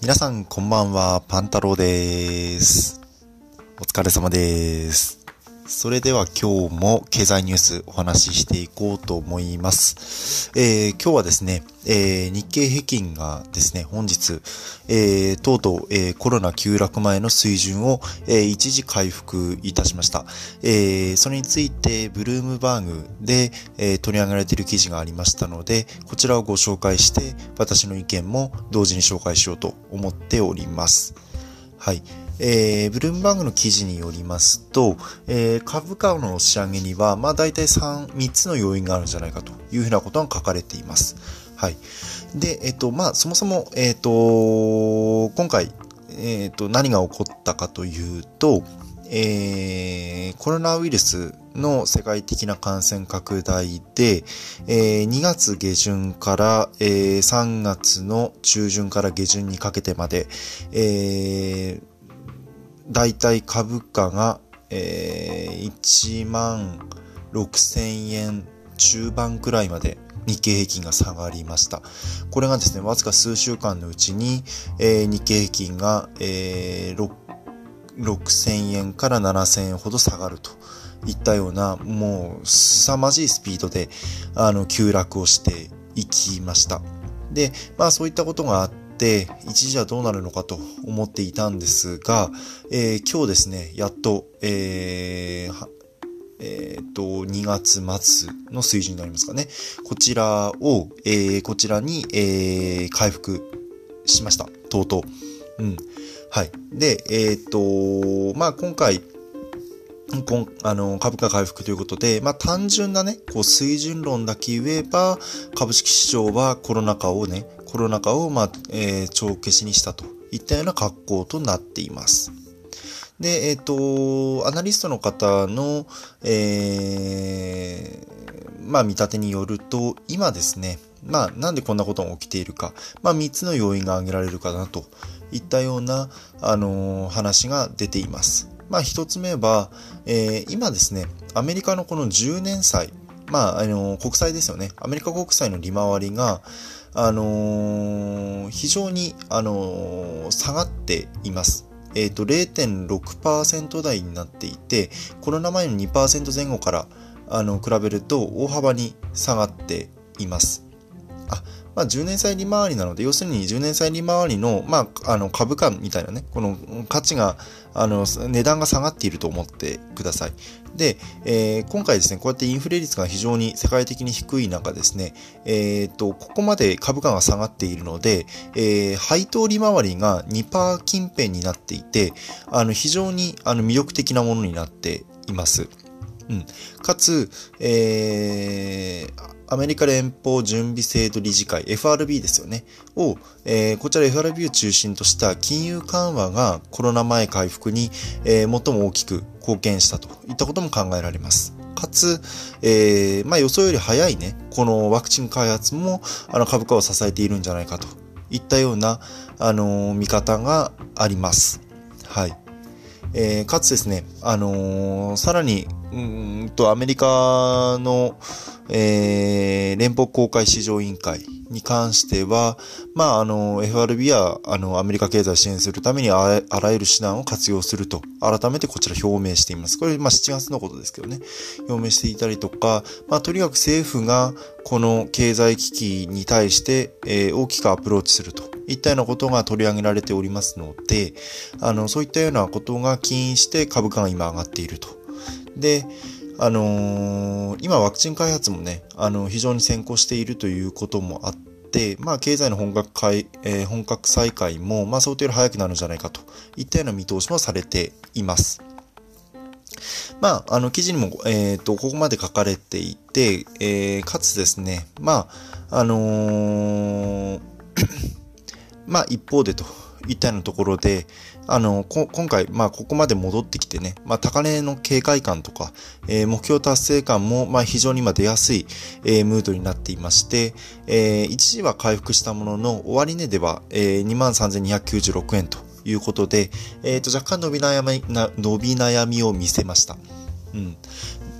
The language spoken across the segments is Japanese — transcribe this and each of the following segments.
皆さんこんばんは、パンタロウです。お疲れ様です。それでは今日も経済ニュースお話ししていこうと思います。えー、今日はですね、えー、日経平均がですね、本日、えー、とうとう、え、コロナ急落前の水準を、え、一時回復いたしました。え、それについて、ブルームバーグで、え、取り上げられている記事がありましたので、こちらをご紹介して、私の意見も同時に紹介しようと思っております。はい。えー、ブルームバーグの記事によりますと、えー、株価の押し上げには、まあ大体3、3つの要因があるんじゃないかというふうなことが書かれています。はい。で、えっ、と、まあそもそも、えっ、と、今回、えっ、と、何が起こったかというと、えー、コロナウイルスの世界的な感染拡大で、えー、2月下旬から、えー、3月の中旬から下旬にかけてまで、えー、大体株価が、えー、1万6000円中盤くらいまで日経平均が下がりました。これがですね、わずか数週間のうちに、えー、日経平均が、えー、6000円から7000円ほど下がるといったような、もう凄まじいスピードで、あの、急落をしていきました。で、まあそういったことがあって、って一時はどうなるのかと思っていたんですが、えー、今日ですね、やっと、えー、えっ、と、2月末の水準になりますかね。こちらを、えー、こちらに、えー、回復しました。とうとう。うん。はい。で、えっ、と、まあ、今回、今あの株価回復ということで、まあ、単純なね、こう水準論だけ言えば、株式市場はコロナ禍をね、コロナ禍を、まあ、えー、帳消しにしたといったような格好となっています。で、えっ、ー、と、アナリストの方の、えー、まあ、見立てによると、今ですね、まあ、なんでこんなことが起きているか、まあ、3つの要因が挙げられるかなといったような、あのー、話が出ています。まあ、1つ目は、えー、今ですね、アメリカのこの10年債、まあ、あのー、国債ですよね。アメリカ国債の利回りが、あのー、非常に、あのー、下がっています。えっ、ー、と、0.6%台になっていて、コロナ前の2%前後から、あの、比べると大幅に下がっています。あ、まあ、10年債利回りなので、要するに10年債利回りの、まあ、あの、株価みたいなね、この価値が、あの、値段が下がっていると思ってください。で、えー、今回ですね、こうやってインフレ率が非常に世界的に低い中ですね、えっ、と、ここまで株価が下がっているので、えー、配当利回りが2%近辺になっていて、あの、非常に、あの、魅力的なものになっています。うん。かつ、えー、アメリカ連邦準備制度理事会 FRB ですよね。を、えー、こちら FRB を中心とした金融緩和がコロナ前回復に、えー、最も大きく貢献したといったことも考えられます。かつ、えー、まあ予想より早いね、このワクチン開発もあの株価を支えているんじゃないかといったような、あのー、見方があります。はい。えー、かつですね、あのー、さらに、うんと、アメリカの、えー、連邦公開市場委員会に関しては、まあ、あの、FRB は、あの、アメリカ経済を支援するためにあらゆる手段を活用すると、改めてこちら表明しています。これ、まあ、7月のことですけどね、表明していたりとか、まあ、とにかく政府が、この経済危機に対して、えー、大きくアプローチするといったようなことが取り上げられておりますので、あの、そういったようなことが起因して株価が今上がっていると。で、あのー、今ワクチン開発もね、あの、非常に先行しているということもあって、まあ、経済の本格開、えー、本格再開も、まあ、想定より早くなるんじゃないかといったような見通しもされています。まあ、あの、記事にも、えっ、ー、と、ここまで書かれていて、えー、かつですね、まあ、あのー、まあ、一方でといったようなところで、あの、今回、まあ、ここまで戻ってきてね、まあ、高値の警戒感とか、えー、目標達成感も、まあ、非常に今出やすい、えー、ムードになっていまして、えー、一時は回復したものの、終値では、えー、23,296円ということで、えっ、ー、と、若干伸び悩み、伸び悩みを見せました。うん。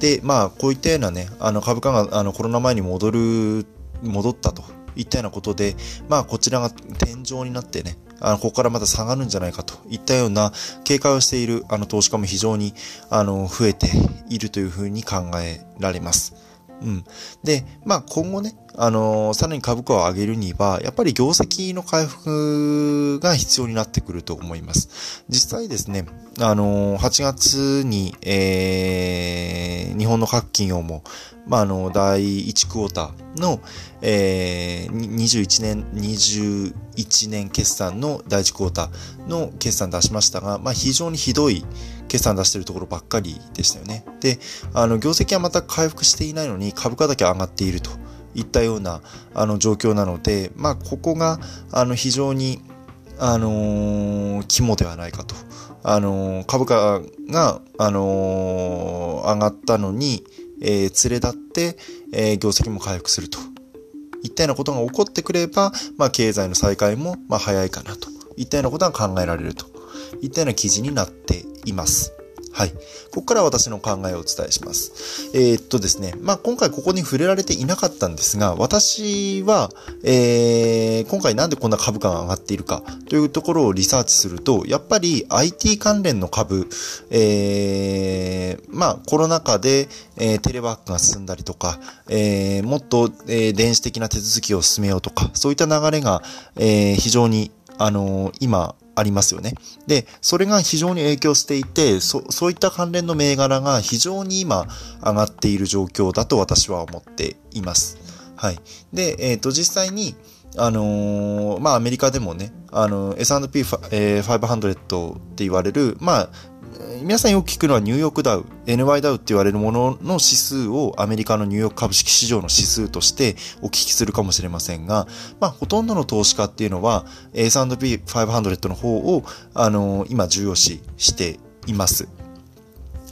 で、まあ、こういったようなね、あの、株価が、あの、コロナ前に戻る、戻ったといったようなことで、まあこちらが天井になってね、あの、ここからまた下がるんじゃないかといったような警戒をしているあの投資家も非常にあの増えているというふうに考えられます。うん。で、まあ今後ね、あのー、さらに株価を上げるには、やっぱり業績の回復が必要になってくると思います。実際ですね、あのー、8月に、えー、日本の各企業も、まあ、あの、第1クォーターの、えー、21年、21年決算の第1クォーターの決算出しましたが、まあ、非常にひどい決算出してるところばっかりでしたよね。で、あの、業績はまた回復していないのに株価だけ上がっているといったような、あの、状況なので、まあ、ここが、あの、非常に、あのー、肝ではないかと。あのー、株価が、あのー、上がったのに、えー、連れ立って、えー、業績も回復すると。いったようなことが起こってくれば、まあ、経済の再開も、まあ、早いかなと。いったようなことが考えられると。いったような記事になっています。はい。ここから私の考えをお伝えします。えー、っとですね。まあ、今回ここに触れられていなかったんですが、私は、えー、今回なんでこんな株価が上がっているかというところをリサーチすると、やっぱり IT 関連の株、えー、まあ、コロナ禍で、えー、テレワークが進んだりとか、えー、もっと、えー、電子的な手続きを進めようとか、そういった流れが、えー、非常にあの、今、ありますよね。で、それが非常に影響していて、そ、そういった関連の銘柄が非常に今上がっている状況だと私は思っています。はい。で、えっ、ー、と、実際に、あのー、まあ、アメリカでもね、あのー、S&P500 って言われる、まあ、皆さんよく聞くのはニューヨークダウ、NY ダウって言われるものの指数をアメリカのニューヨーク株式市場の指数としてお聞きするかもしれませんが、まあ、ほとんどの投資家っていうのは S&P500 の方を、あのー、今重要視しています。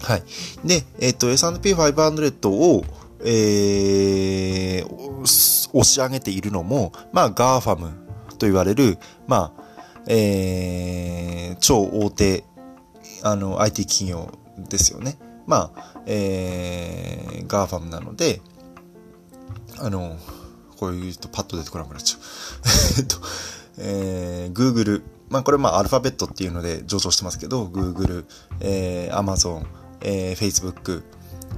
はい。で、えっ、と、S&P500 を、えー、押し上げているのも、まあ、ガーファムと言われる、まあ、えー、超大手あの、IT 企業ですよね。まあ、えー、ガーファムなので、あの、こういうとパッと出てこなくなっちゃう。えっと、えー、Google、まあこれまあアルファベットっていうので上場してますけど、Google、えー、Amazon、えー、Facebook、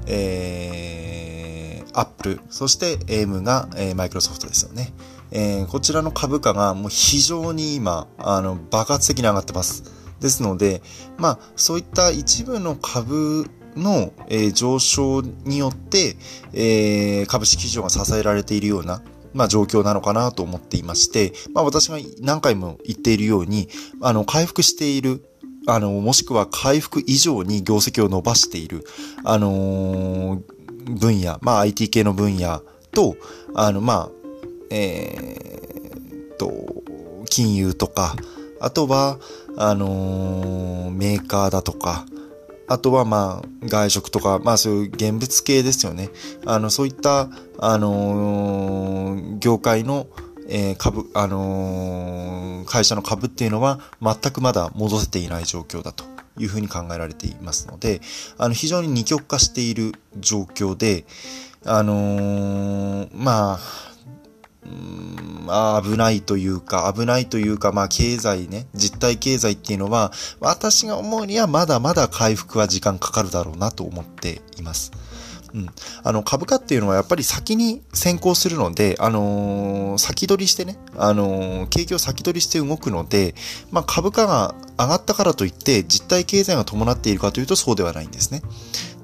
えー、Apple、そして AM が、えー、マイクロソフトですよね。えー、こちらの株価がもう非常に今、あの、爆発的に上がってます。ですので、まあ、そういった一部の株の、えー、上昇によって、えー、株式市場が支えられているような、まあ、状況なのかなと思っていまして、まあ、私が何回も言っているように、あの、回復している、あの、もしくは回復以上に業績を伸ばしている、あのー、分野、まあ、IT 系の分野と、あの、まあ、えー、と、金融とか、あとは、あのー、メーカーだとか、あとはまあ外食とか、まあそういう現物系ですよね。あの、そういった、あのー、業界の、えー、株、あのー、会社の株っていうのは全くまだ戻せていない状況だというふうに考えられていますので、あの、非常に二極化している状況で、あのまあ、まあ、危ないというか、危ないというか、まあ、経済ね、実体経済っていうのは、私が思うにはまだまだ回復は時間かかるだろうなと思っています。うん。あの、株価っていうのはやっぱり先に先行するので、あのー、先取りしてね、あのー、景気を先取りして動くので、まあ、株価が上がったからといって実体経済が伴っているかというとそうではないんですね。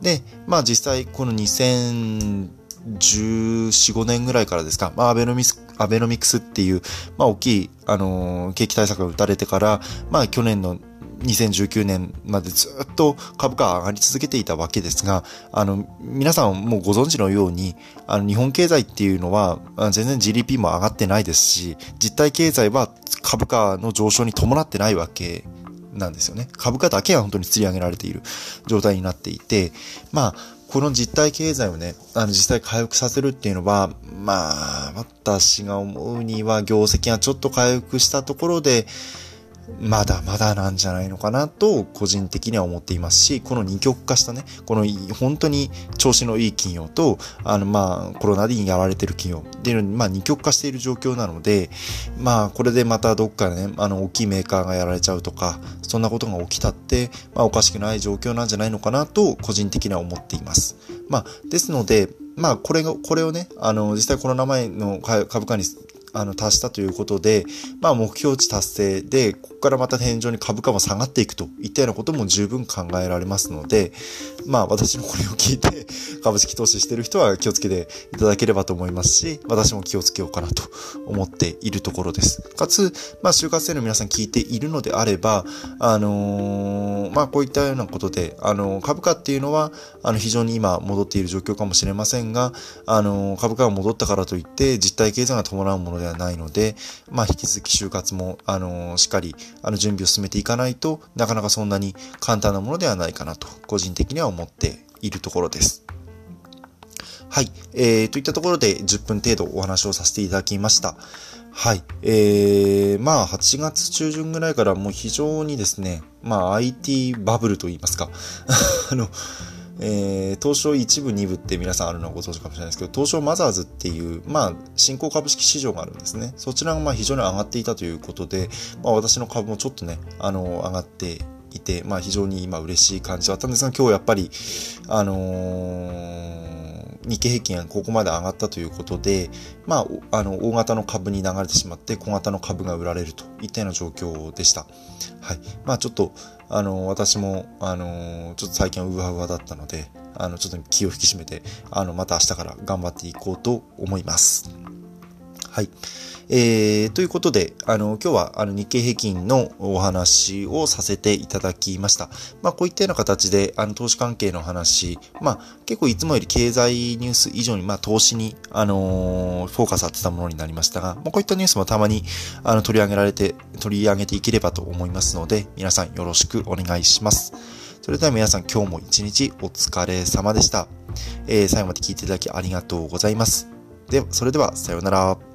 で、まあ実際この2000 14、5年ぐらいからですか、まあ、アベノミス、アベノミクスっていう、まあ、大きい、あのー、景気対策が打たれてから、まあ、去年の2019年までずっと株価上がり続けていたわけですが、あの、皆さんもご存知のように、あの、日本経済っていうのは、全然 GDP も上がってないですし、実体経済は株価の上昇に伴ってないわけなんですよね。株価だけは本当に釣り上げられている状態になっていて、まあ、この実体経済をね、あの実際回復させるっていうのは、まあ、私が思うには業績がちょっと回復したところで、まだまだなんじゃないのかなと個人的には思っていますし、この二極化したね、この本当に調子のいい企業と、あのまあコロナでやられてる企業っていうのに、まあ二極化している状況なので、まあこれでまたどっかでね、あの大きいメーカーがやられちゃうとか、そんなことが起きたって、まあおかしくない状況なんじゃないのかなと個人的には思っています。まあですので、まあこれが、これをね、あの実際コロナ前の株価にあの、達したということで、まあ、目標値達成で、ここからまた天井に株価も下がっていくといったようなことも十分考えられますので、まあ、私のこれを聞いて、株式投資してる人は気をつけていただければと思いますし、私も気をつけようかなと思っているところです。かつ、まあ、就活生の皆さん聞いているのであれば、あのー、まあ、こういったようなことで、あのー、株価っていうのは、あの、非常に今戻っている状況かもしれませんが、あのー、株価が戻ったからといって、実体経済が伴うものではないので、まあ、引き続き就活も、あのしっかり、あの、準備を進めていかないとなかなかそんなに簡単なものではないかなと、個人的には思っているところです。はい。えー、といったところで10分程度お話をさせていただきました。はい。えー、まあ、8月中旬ぐらいからもう非常にですね、まあ、IT バブルと言いますか、あの、えー、東証1部2部って皆さんあるのはご存知かもしれないですけど、東証マザーズっていう、まあ、新興株式市場があるんですね。そちらがまあ非常に上がっていたということで、まあ私の株もちょっとね、あの、上がっていて、まあ非常に今嬉しい感じだったんですが、今日やっぱり、あのー日経平均がここまで上がったということで、まあ、あの、大型の株に流れてしまって、小型の株が売られるといったような状況でした。はい。まあ、ちょっと、あの、私も、あの、ちょっと最近はうわうわだったので、あの、ちょっと気を引き締めて、あの、また明日から頑張っていこうと思います。はい。えー、ということで、あの、今日はあの日経平均のお話をさせていただきました。まあ、こういったような形で、あの、投資関係の話、まあ、結構いつもより経済ニュース以上に、まあ、投資に、あのー、フォーカス当てたものになりましたが、まあ、こういったニュースもたまに、あの、取り上げられて、取り上げていければと思いますので、皆さんよろしくお願いします。それでは皆さん今日も一日お疲れ様でした。えー、最後まで聞いていただきありがとうございます。では、それではさようなら。